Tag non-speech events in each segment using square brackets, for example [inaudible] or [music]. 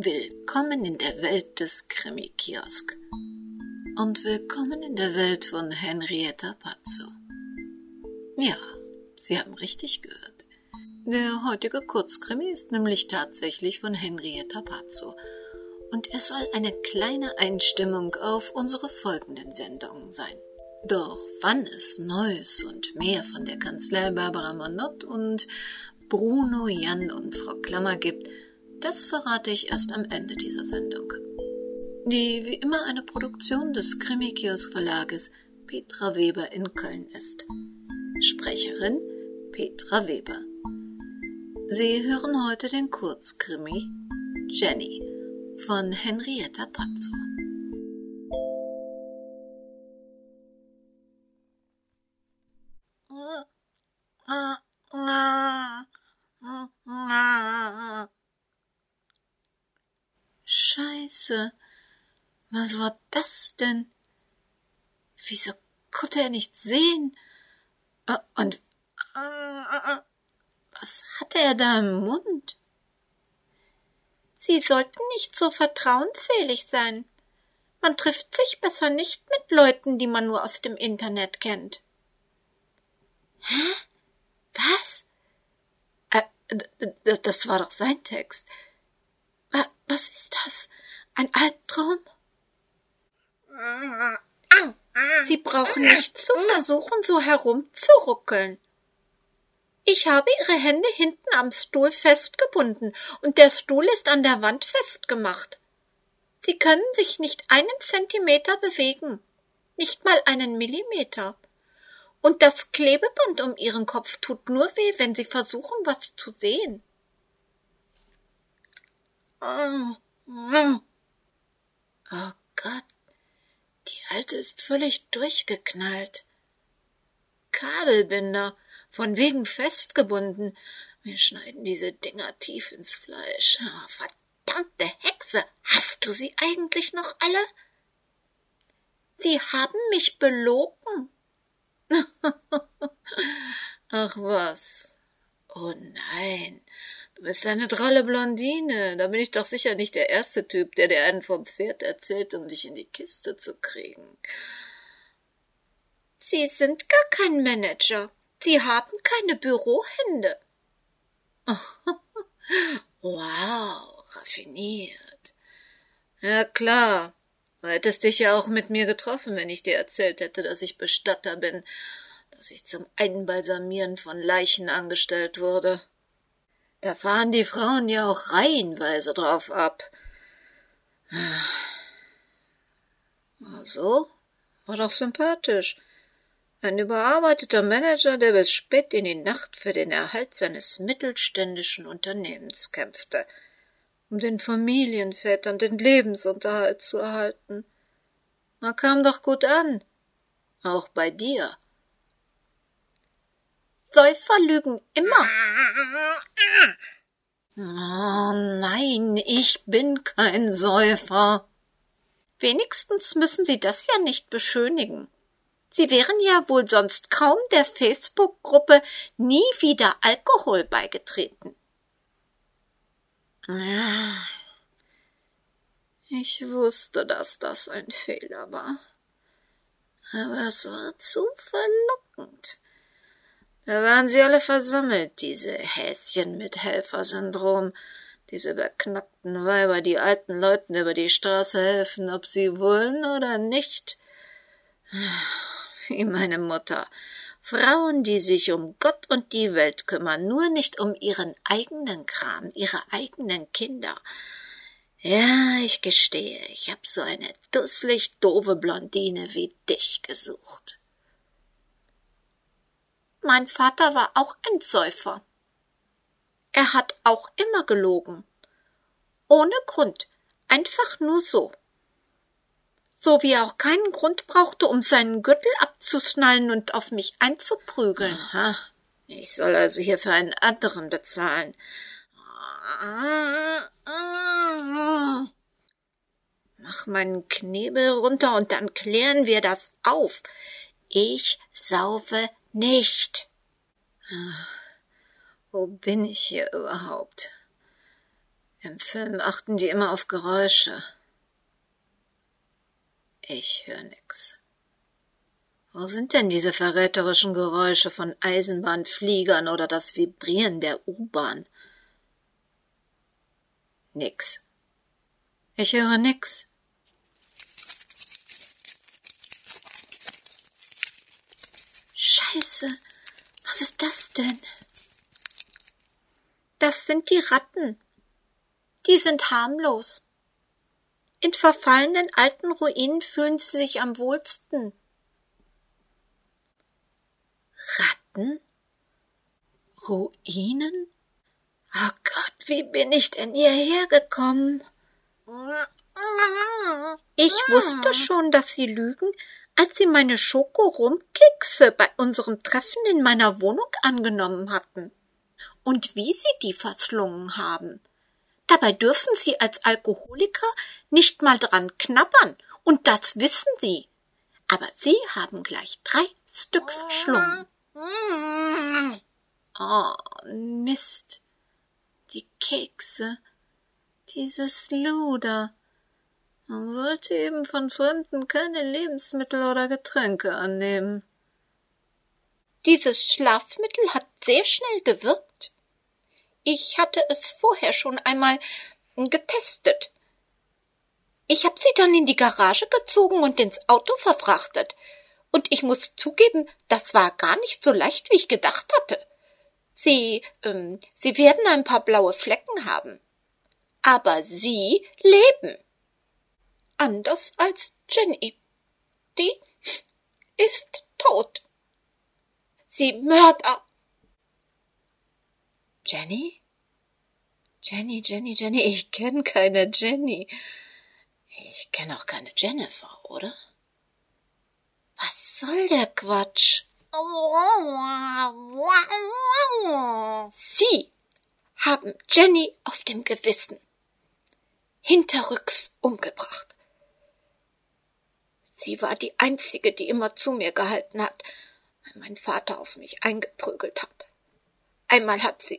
Willkommen in der Welt des Krimi-Kiosk. Und willkommen in der Welt von Henrietta Pazzo. Ja, Sie haben richtig gehört. Der heutige Kurzkrimi ist nämlich tatsächlich von Henrietta Pazzo. Und er soll eine kleine Einstimmung auf unsere folgenden Sendungen sein. Doch wann es Neues und mehr von der Kanzlei Barbara Monod und Bruno, Jan und Frau Klammer gibt, das verrate ich erst am Ende dieser Sendung. Die wie immer eine Produktion des Krimi-Kiosk Verlages Petra Weber in Köln ist. Sprecherin Petra Weber. Sie hören heute den Kurzkrimi Jenny von Henrietta Pazzo. Was war das denn? Wieso konnte er nicht sehen? Äh, und äh, was hatte er da im Mund? Sie sollten nicht so vertrauensselig sein. Man trifft sich besser nicht mit Leuten, die man nur aus dem Internet kennt. Hä? Was? Äh, das war doch sein Text. Was ist das? Ein Albtraum? Sie brauchen nicht zu versuchen, so herumzuruckeln. Ich habe Ihre Hände hinten am Stuhl festgebunden und der Stuhl ist an der Wand festgemacht. Sie können sich nicht einen Zentimeter bewegen, nicht mal einen Millimeter. Und das Klebeband um Ihren Kopf tut nur weh, wenn Sie versuchen, was zu sehen. Oh Gott, die Alte ist völlig durchgeknallt. Kabelbinder, von wegen festgebunden. Wir schneiden diese Dinger tief ins Fleisch. Oh, verdammte Hexe, hast du sie eigentlich noch alle? Sie haben mich belogen. [laughs] Ach was. Oh nein, Du bist eine dralle Blondine. Da bin ich doch sicher nicht der erste Typ, der dir einen vom Pferd erzählt, um dich in die Kiste zu kriegen. Sie sind gar kein Manager. Sie haben keine Bürohände. [laughs] wow, raffiniert. Ja klar. Du hättest dich ja auch mit mir getroffen, wenn ich dir erzählt hätte, dass ich Bestatter bin, dass ich zum Einbalsamieren von Leichen angestellt wurde. Da fahren die Frauen ja auch reihenweise drauf ab. So, war doch sympathisch. Ein überarbeiteter Manager, der bis spät in die Nacht für den Erhalt seines mittelständischen Unternehmens kämpfte, um den Familienvätern den Lebensunterhalt zu erhalten. Man kam doch gut an. Auch bei dir. Säufer lügen immer. Oh nein, ich bin kein Säufer. Wenigstens müssen Sie das ja nicht beschönigen. Sie wären ja wohl sonst kaum der Facebook-Gruppe nie wieder Alkohol beigetreten. Ich wusste, dass das ein Fehler war. Aber es war zu verlockend. Da waren sie alle versammelt, diese Häschen mit Helfersyndrom, diese beknackten Weiber, die alten Leuten über die Straße helfen, ob sie wollen oder nicht. Wie meine Mutter. Frauen, die sich um Gott und die Welt kümmern, nur nicht um ihren eigenen Kram, ihre eigenen Kinder. Ja, ich gestehe, ich hab so eine dusselig doofe Blondine wie dich gesucht. Mein Vater war auch ein Säufer. Er hat auch immer gelogen. Ohne Grund, einfach nur so. So wie er auch keinen Grund brauchte, um seinen Gürtel abzuschnallen und auf mich einzuprügeln. Aha. Ich soll also hier für einen anderen bezahlen. Mach meinen Knebel runter und dann klären wir das auf. Ich saufe nicht. Ach, wo bin ich hier überhaupt? Im Film achten die immer auf Geräusche. Ich höre nix. Wo sind denn diese verräterischen Geräusche von Eisenbahnfliegern oder das Vibrieren der U-Bahn? Nix. Ich höre nix. Scheiße, was ist das denn? Das sind die Ratten. Die sind harmlos. In verfallenen alten Ruinen fühlen sie sich am wohlsten. Ratten? Ruinen? Oh Gott, wie bin ich denn hierher gekommen? Ich wusste schon, dass Sie lügen, als Sie meine Schokorumkekse bei unserem Treffen in meiner Wohnung angenommen hatten. Und wie Sie die verschlungen haben. Dabei dürfen Sie als Alkoholiker nicht mal dran knabbern, und das wissen Sie. Aber Sie haben gleich drei Stück verschlungen. Oh, Mist. Die Kekse. Dieses Luder. Man sollte eben von Fremden keine Lebensmittel oder Getränke annehmen. Dieses Schlafmittel hat sehr schnell gewirkt. Ich hatte es vorher schon einmal getestet. Ich habe sie dann in die Garage gezogen und ins Auto verfrachtet. Und ich muss zugeben, das war gar nicht so leicht, wie ich gedacht hatte. Sie, ähm, Sie werden ein paar blaue Flecken haben. Aber Sie leben. Anders als Jenny. Die ist tot. Sie Mörder. Jenny? Jenny, Jenny, Jenny, ich kenne keine Jenny. Ich kenne auch keine Jennifer, oder? Was soll der Quatsch? Sie haben Jenny auf dem Gewissen. Hinterrücks umgebracht. Sie war die einzige, die immer zu mir gehalten hat, wenn mein Vater auf mich eingeprügelt hat. Einmal hat sie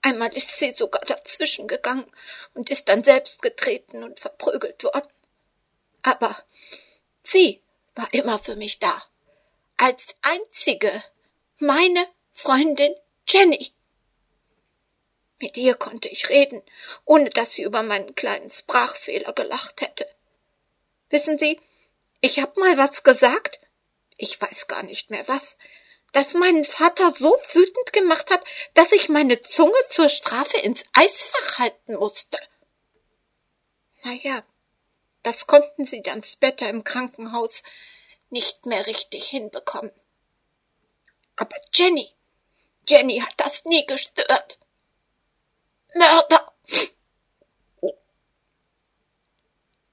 Einmal ist sie sogar dazwischen gegangen und ist dann selbst getreten und verprügelt worden. Aber sie war immer für mich da. Als einzige. Meine Freundin Jenny. Mit ihr konnte ich reden, ohne dass sie über meinen kleinen Sprachfehler gelacht hätte. Wissen Sie, ich hab mal was gesagt. Ich weiß gar nicht mehr was das meinen Vater so wütend gemacht hat, dass ich meine Zunge zur Strafe ins Eisfach halten musste. Na ja, das konnten sie dann später im Krankenhaus nicht mehr richtig hinbekommen. Aber Jenny, Jenny hat das nie gestört. Mörder!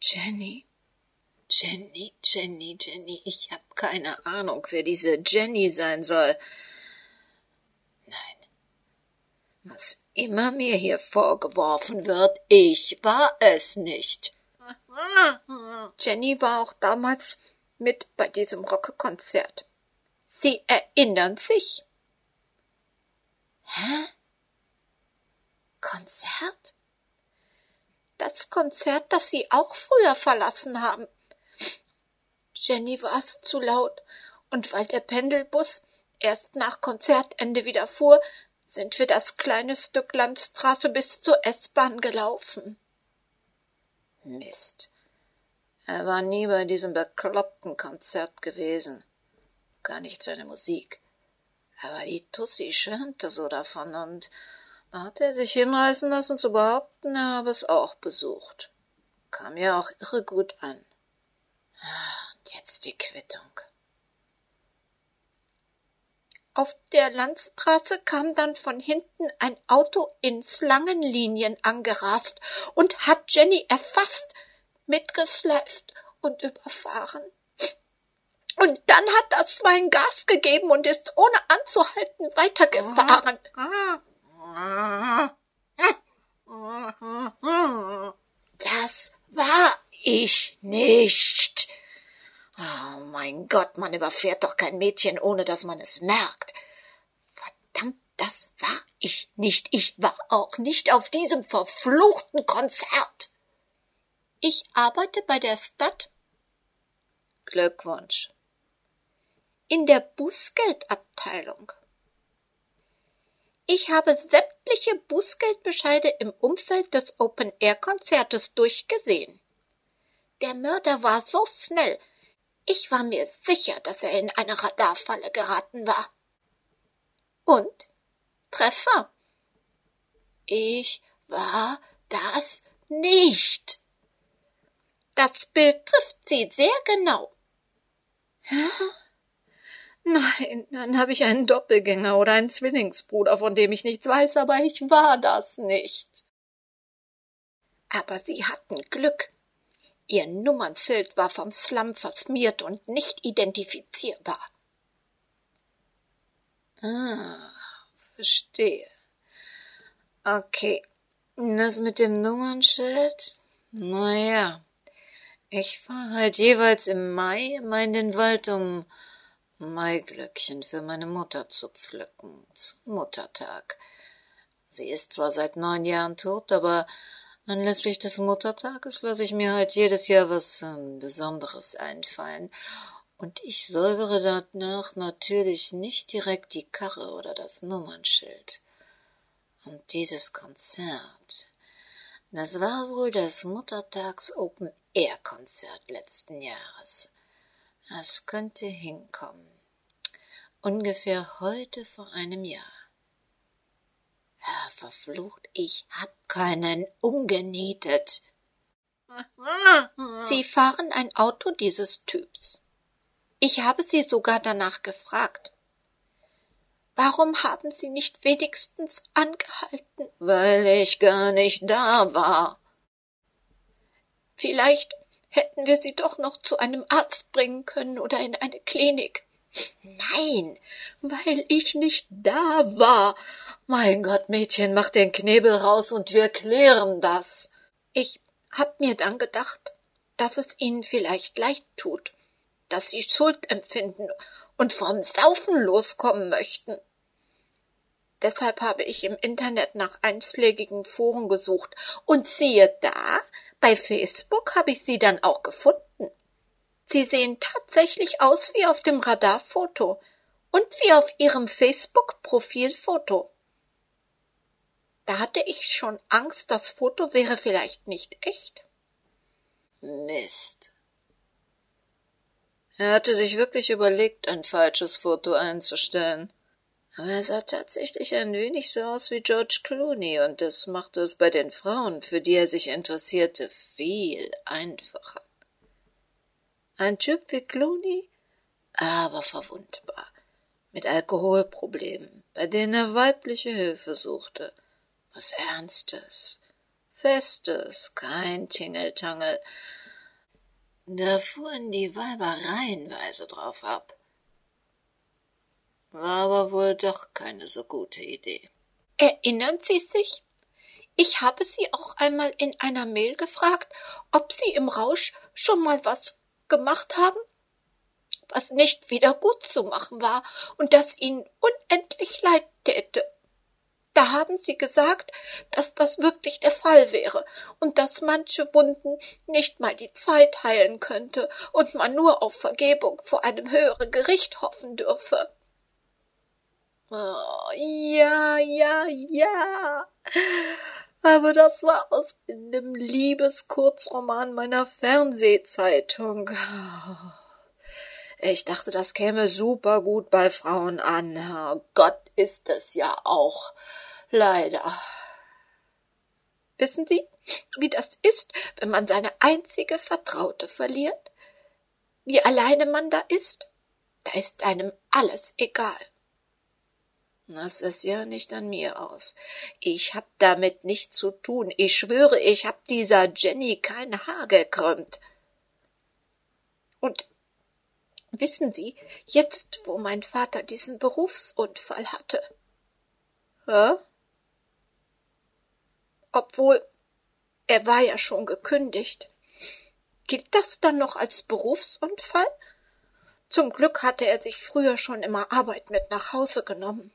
Jenny? Jenny, Jenny, Jenny, ich hab keine Ahnung, wer diese Jenny sein soll. Nein. Was immer mir hier vorgeworfen wird, ich war es nicht. [laughs] Jenny war auch damals mit bei diesem Rockkonzert. Sie erinnern sich? Hä? Konzert? Das Konzert, das Sie auch früher verlassen haben. Jenny war's zu laut, und weil der Pendelbus erst nach Konzertende wieder fuhr, sind wir das kleine Stück Landstraße bis zur S-Bahn gelaufen. Mist. Er war nie bei diesem bekloppten Konzert gewesen. Gar nicht seine Musik. Aber die Tussi schwärmte so davon und da hat er sich hinreißen lassen zu behaupten, er habe es auch besucht. Kam ja auch irre gut an. Jetzt die Quittung. Auf der Landstraße kam dann von hinten ein Auto in Slangenlinien angerast und hat Jenny erfasst, mitgeschleift und überfahren. Und dann hat das Schwein Gas gegeben und ist ohne anzuhalten weitergefahren. Das war ich nicht. Oh mein Gott, man überfährt doch kein Mädchen, ohne dass man es merkt. Verdammt, das war Ich nicht, ich war auch nicht auf diesem verfluchten Konzert. Ich arbeite bei der Stadt. Glückwunsch. In der Bußgeldabteilung. Ich habe sämtliche Bußgeldbescheide im Umfeld des Open-Air-Konzertes durchgesehen. Der Mörder war so schnell. Ich war mir sicher, dass er in eine Radarfalle geraten war. Und? Treffer. Ich war das nicht. Das Bild trifft sie sehr genau. Ja? Nein, dann habe ich einen Doppelgänger oder einen Zwillingsbruder, von dem ich nichts weiß, aber ich war das nicht. Aber Sie hatten Glück. Ihr Nummernschild war vom Slum versmiert und nicht identifizierbar. Ah, verstehe. Okay, das mit dem Nummernschild? Na ja, ich fahr halt jeweils im Mai immer in den Wald, um Maiglöckchen für meine Mutter zu pflücken, zum Muttertag. Sie ist zwar seit neun Jahren tot, aber anlässlich des Muttertages lasse ich mir halt jedes Jahr was ähm, Besonderes einfallen. Und ich säubere danach natürlich nicht direkt die Karre oder das Nummernschild. Und dieses Konzert, das war wohl das Muttertags Open Air Konzert letzten Jahres. Es könnte hinkommen. Ungefähr heute vor einem Jahr. Ja, verflucht, ich hab keinen umgenietet. [laughs] Sie fahren ein Auto dieses Typs. Ich habe Sie sogar danach gefragt. Warum haben Sie nicht wenigstens angehalten? Weil ich gar nicht da war. Vielleicht hätten wir sie doch noch zu einem Arzt bringen können oder in eine Klinik. Nein, weil ich nicht da war. Mein Gott, Mädchen, mach den Knebel raus und wir klären das. Ich hab mir dann gedacht, dass es Ihnen vielleicht leid tut, dass Sie Schuld empfinden und vom Saufen loskommen möchten. Deshalb habe ich im Internet nach einschlägigen Foren gesucht und siehe da, bei Facebook habe ich sie dann auch gefunden. Sie sehen tatsächlich aus wie auf dem Radarfoto und wie auf ihrem Facebook-Profilfoto. Da hatte ich schon Angst, das Foto wäre vielleicht nicht echt. Mist. Er hatte sich wirklich überlegt, ein falsches Foto einzustellen. Aber er sah tatsächlich ein wenig so aus wie George Clooney, und das machte es bei den Frauen, für die er sich interessierte, viel einfacher. Ein Typ wie Clooney, aber verwundbar, mit Alkoholproblemen, bei denen er weibliche Hilfe suchte. Was Ernstes, Festes, kein Tingeltangel. Da fuhren die Weiber reihenweise drauf ab. War aber wohl doch keine so gute Idee. Erinnern Sie sich? Ich habe Sie auch einmal in einer Mail gefragt, ob Sie im Rausch schon mal was gemacht haben, was nicht wieder gut zu machen war und das Ihnen unendlich leid täte. Da haben Sie gesagt, dass das wirklich der Fall wäre und dass manche Wunden nicht mal die Zeit heilen könnte und man nur auf Vergebung vor einem höheren Gericht hoffen dürfe. Oh, ja, ja, ja. Aber das war aus dem Liebeskurzroman meiner Fernsehzeitung. Ich dachte, das käme super gut bei Frauen an. Gott ist es ja auch. Leider. Wissen Sie, wie das ist, wenn man seine einzige Vertraute verliert? Wie alleine man da ist? Da ist einem alles egal. Das ist ja nicht an mir aus. Ich hab damit nichts zu tun. Ich schwöre, ich hab dieser Jenny kein Haar gekrümmt. Und wissen Sie, jetzt, wo mein Vater diesen Berufsunfall hatte. Hä? Obwohl, er war ja schon gekündigt. Gilt das dann noch als Berufsunfall? Zum Glück hatte er sich früher schon immer Arbeit mit nach Hause genommen.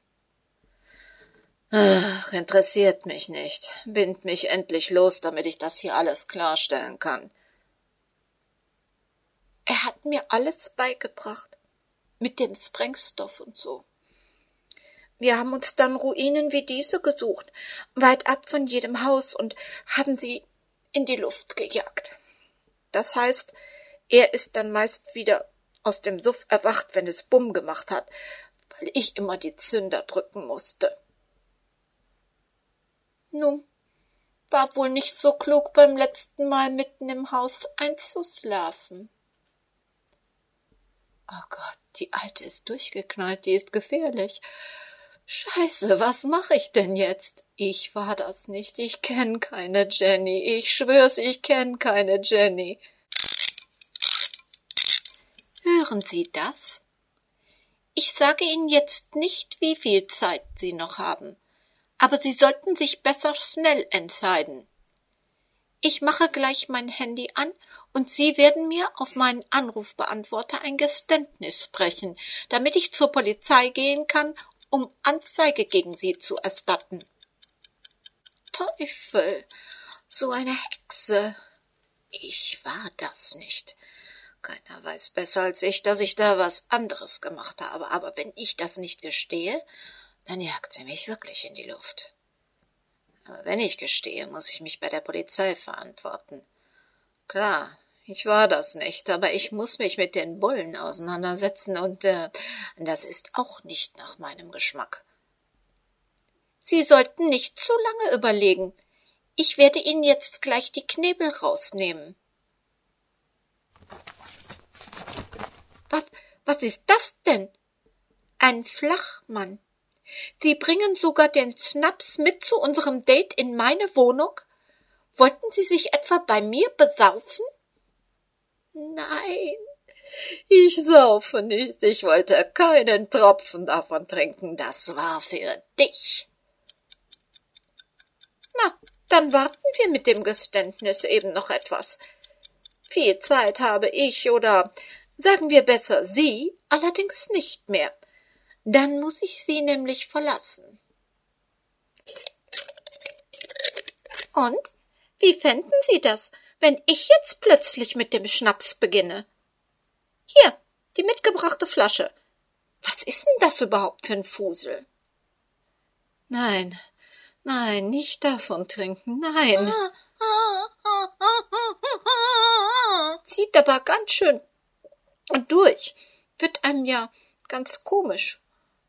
Ach, interessiert mich nicht. Bind mich endlich los, damit ich das hier alles klarstellen kann. Er hat mir alles beigebracht. Mit dem Sprengstoff und so. Wir haben uns dann Ruinen wie diese gesucht, weit ab von jedem Haus und haben sie in die Luft gejagt. Das heißt, er ist dann meist wieder aus dem Suff erwacht, wenn es Bumm gemacht hat, weil ich immer die Zünder drücken musste. Nun, war wohl nicht so klug beim letzten Mal mitten im Haus einzuschlafen. Oh Gott, die Alte ist durchgeknallt, die ist gefährlich. Scheiße, was mache ich denn jetzt? Ich war das nicht, ich kenn keine Jenny, ich schwör's, ich kenn keine Jenny. Hören Sie das? Ich sage Ihnen jetzt nicht, wie viel Zeit Sie noch haben, aber Sie sollten sich besser schnell entscheiden. Ich mache gleich mein Handy an und Sie werden mir auf meinen Anrufbeantworter ein Geständnis sprechen, damit ich zur Polizei gehen kann um Anzeige gegen sie zu erstatten. Teufel, so eine Hexe. Ich war das nicht. Keiner weiß besser als ich, dass ich da was anderes gemacht habe, aber wenn ich das nicht gestehe, dann jagt sie mich wirklich in die Luft. Aber wenn ich gestehe, muss ich mich bei der Polizei verantworten. Klar, ich war das nicht, aber ich muss mich mit den Bullen auseinandersetzen und äh, das ist auch nicht nach meinem Geschmack. Sie sollten nicht zu lange überlegen. Ich werde Ihnen jetzt gleich die Knebel rausnehmen. Was, was ist das denn? Ein Flachmann. Sie bringen sogar den Schnaps mit zu unserem Date in meine Wohnung? Wollten Sie sich etwa bei mir besaufen? Nein, ich saufe nicht, ich wollte keinen Tropfen davon trinken, das war für dich. Na, dann warten wir mit dem Geständnis eben noch etwas. Viel Zeit habe ich oder sagen wir besser Sie allerdings nicht mehr. Dann muss ich Sie nämlich verlassen. Und wie fänden Sie das, wenn ich jetzt plötzlich mit dem Schnaps beginne? Hier, die mitgebrachte Flasche. Was ist denn das überhaupt für ein Fusel? Nein, nein, nicht davon trinken, nein. Zieht aber ganz schön durch. Wird einem ja ganz komisch.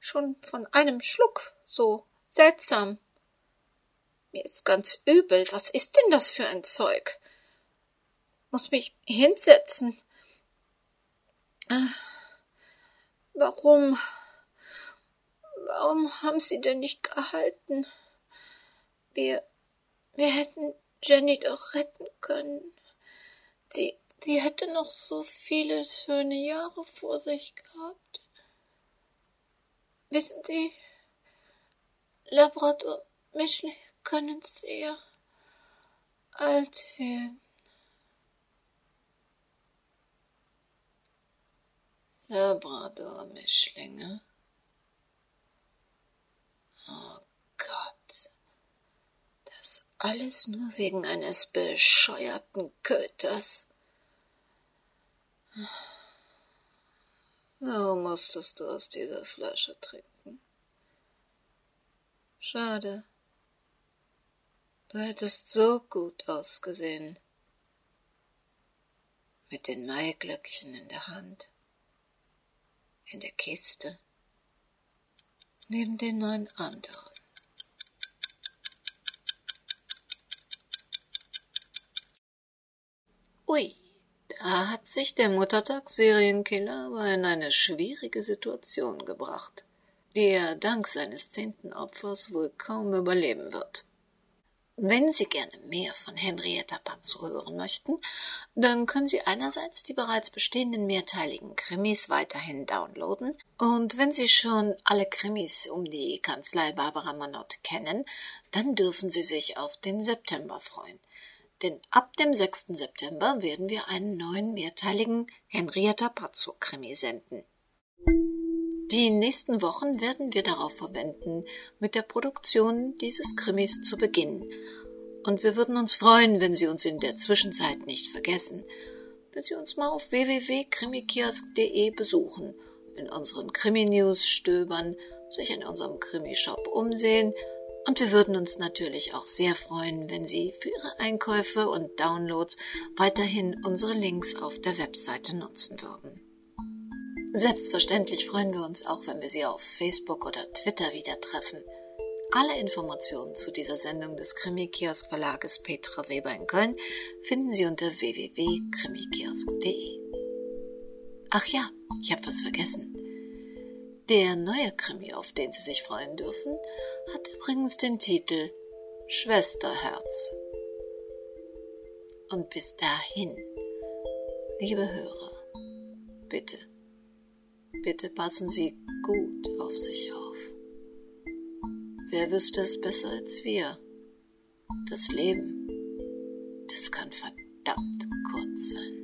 Schon von einem Schluck so seltsam. Mir ist ganz übel. Was ist denn das für ein Zeug? muss mich hinsetzen. Äh, warum? Warum haben Sie denn nicht gehalten? Wir, wir hätten Jenny doch retten können. Sie, sie hätte noch so viele schöne Jahre vor sich gehabt. Wissen Sie, Labrador Mischling können sehr alt werden. Labrador-Mischlinge. Oh Gott. Das alles nur wegen eines bescheuerten Köters. Warum musstest du aus dieser Flasche trinken? Schade. Du hättest so gut ausgesehen. Mit den Maiglöckchen in der Hand in der Kiste neben den neun anderen. Ui, da hat sich der Muttertag-Serienkiller aber in eine schwierige Situation gebracht, die er dank seines zehnten Opfers wohl kaum überleben wird. Wenn Sie gerne mehr von Henrietta Pazzo hören möchten, dann können Sie einerseits die bereits bestehenden mehrteiligen Krimis weiterhin downloaden und wenn Sie schon alle Krimis um die Kanzlei Barbara Manott kennen, dann dürfen Sie sich auf den September freuen. Denn ab dem 6. September werden wir einen neuen mehrteiligen Henrietta Pazzo Krimi senden. Die nächsten Wochen werden wir darauf verwenden, mit der Produktion dieses Krimis zu beginnen. Und wir würden uns freuen, wenn Sie uns in der Zwischenzeit nicht vergessen, wenn Sie uns mal auf www.krimikiosk.de besuchen, in unseren Krimi-News stöbern, sich in unserem Krimi-Shop umsehen und wir würden uns natürlich auch sehr freuen, wenn Sie für Ihre Einkäufe und Downloads weiterhin unsere Links auf der Webseite nutzen würden. Selbstverständlich freuen wir uns auch, wenn wir Sie auf Facebook oder Twitter wieder treffen. Alle Informationen zu dieser Sendung des Krimi-Kiosk Verlages Petra Weber in Köln finden Sie unter www.krimikiosk.de. Ach ja, ich habe was vergessen. Der neue Krimi, auf den Sie sich freuen dürfen, hat übrigens den Titel Schwesterherz. Und bis dahin, liebe Hörer, bitte, bitte passen Sie gut auf sich auf. Wer wüsste es besser als wir? Das Leben, das kann verdammt kurz sein.